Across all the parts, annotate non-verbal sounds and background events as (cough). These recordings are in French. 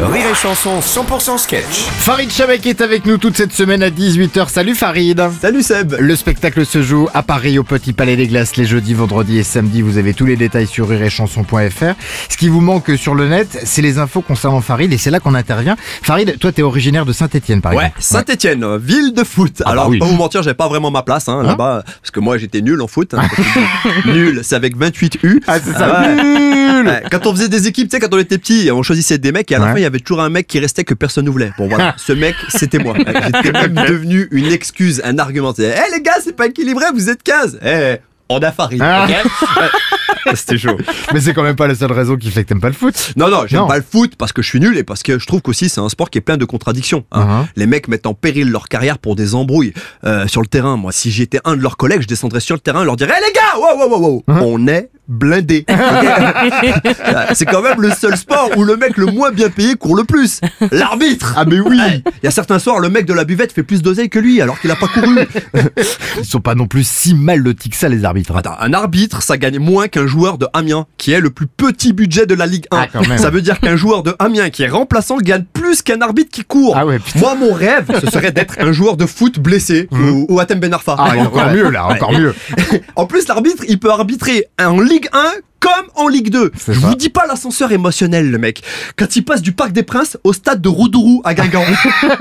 Rire et Chanson 100% sketch. Farid Chabek est avec nous toute cette semaine à 18h. Salut Farid Salut Seb Le spectacle se joue à Paris au Petit Palais des Glaces les jeudis, vendredis et samedis. Vous avez tous les détails sur rireetchanson.fr. Ce qui vous manque sur le net, c'est les infos concernant Farid et c'est là qu'on intervient. Farid, toi t'es originaire de Saint-Etienne par Ouais, exemple. Saint-Etienne, ville de foot. Ah bah Alors, oui. pas vous mentir, j'avais pas vraiment ma place hein, là-bas, parce que moi j'étais nul en foot. hein. Nul, c'est avec 28 U. Ah c'est ça ouais. Nul Ouais, Quand on faisait des équipes, tu sais, quand on était petit, on choisissait des mecs et à la Ouais. fin il y avait toujours un mec qui restait que personne ne voulait. Bon voilà, (laughs) ce mec c'était moi. (laughs) J'étais même devenu une excuse, un argument. Eh les gars, c'est pas équilibré, vous êtes 15. Eh, on a Farid. Ah. ok Ouais. C'était chaud. Mais c'est quand même pas la seule raison qui fait que t'aimes pas le foot. Non, non, j'aime pas le foot parce que je suis nul et parce que je trouve qu'aussi c'est un sport qui est plein de contradictions. hein. Uh-huh. Les mecs mettent en péril leur carrière pour des embrouilles euh, sur le terrain. Moi, si j'étais un de leurs collègues, je descendrais sur le terrain et leur dirais Eh les gars, wow, wow, wow, wow, Uh-huh. on est Euh, (laughs) c'est quand même le seul sport où le mec le moins bien payé court le plus. L'arbitre Ah mais oui Il y a certains soirs, le mec de la buvette fait plus d'oseille que lui alors qu'il a pas couru. (laughs) Ils sont pas non plus si mal lotis que ça les arbitres. Attends, un arbitre, ça gagne moins qu'un joueur de Amiens, qui est le plus petit budget de la Ligue 1. Ah. Ça veut dire qu'un joueur de Amiens qui est remplaçant gagne plus qu'un arbitre qui court. Ah ouais. Moi, mon rêve, ce serait d'être un joueur de foot blessé ou, ou Atem Ben Arfa. Ah encore Ouais. mieux là, encore Ouais. mieux. (laughs) En plus, l'arbitre, il peut arbitrer en Ligue 1 comme en Ligue 2. C'est Je ça. vous dis pas l'ascenseur émotionnel, le mec. Quand il passe du Parc des Princes au stade de Roudourou à Guingamp.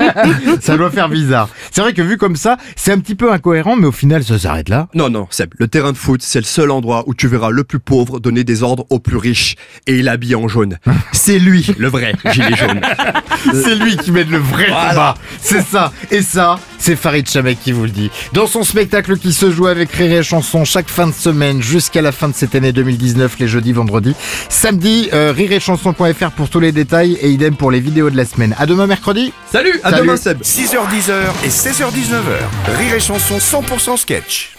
(laughs) Ça doit faire bizarre. C'est vrai que vu comme ça, c'est un petit peu incohérent, mais au final ça s'arrête là. non, non, Seb, le terrain de foot, c'est le seul endroit où tu verras le plus pauvre donner des ordres au plus riche. Et il habille en jaune. (laughs) C'est lui, le vrai gilet jaune. C'est lui qui mène le vrai Voilà. combat. C'est ça. Et ça, c'est Farid Chamek qui vous le dit. Dans son spectacle qui se joue avec Rire et Chanson chaque fin de semaine jusqu'à la fin de cette année 2019, les jeudis, vendredis. Samedi, euh, rireetchanson.fr pour tous les détails et idem pour les vidéos de la semaine. À demain mercredi. Salut, à Salut. demain, Seb. 6h10 et 16h19h. Rire et Chanson 100% sketch.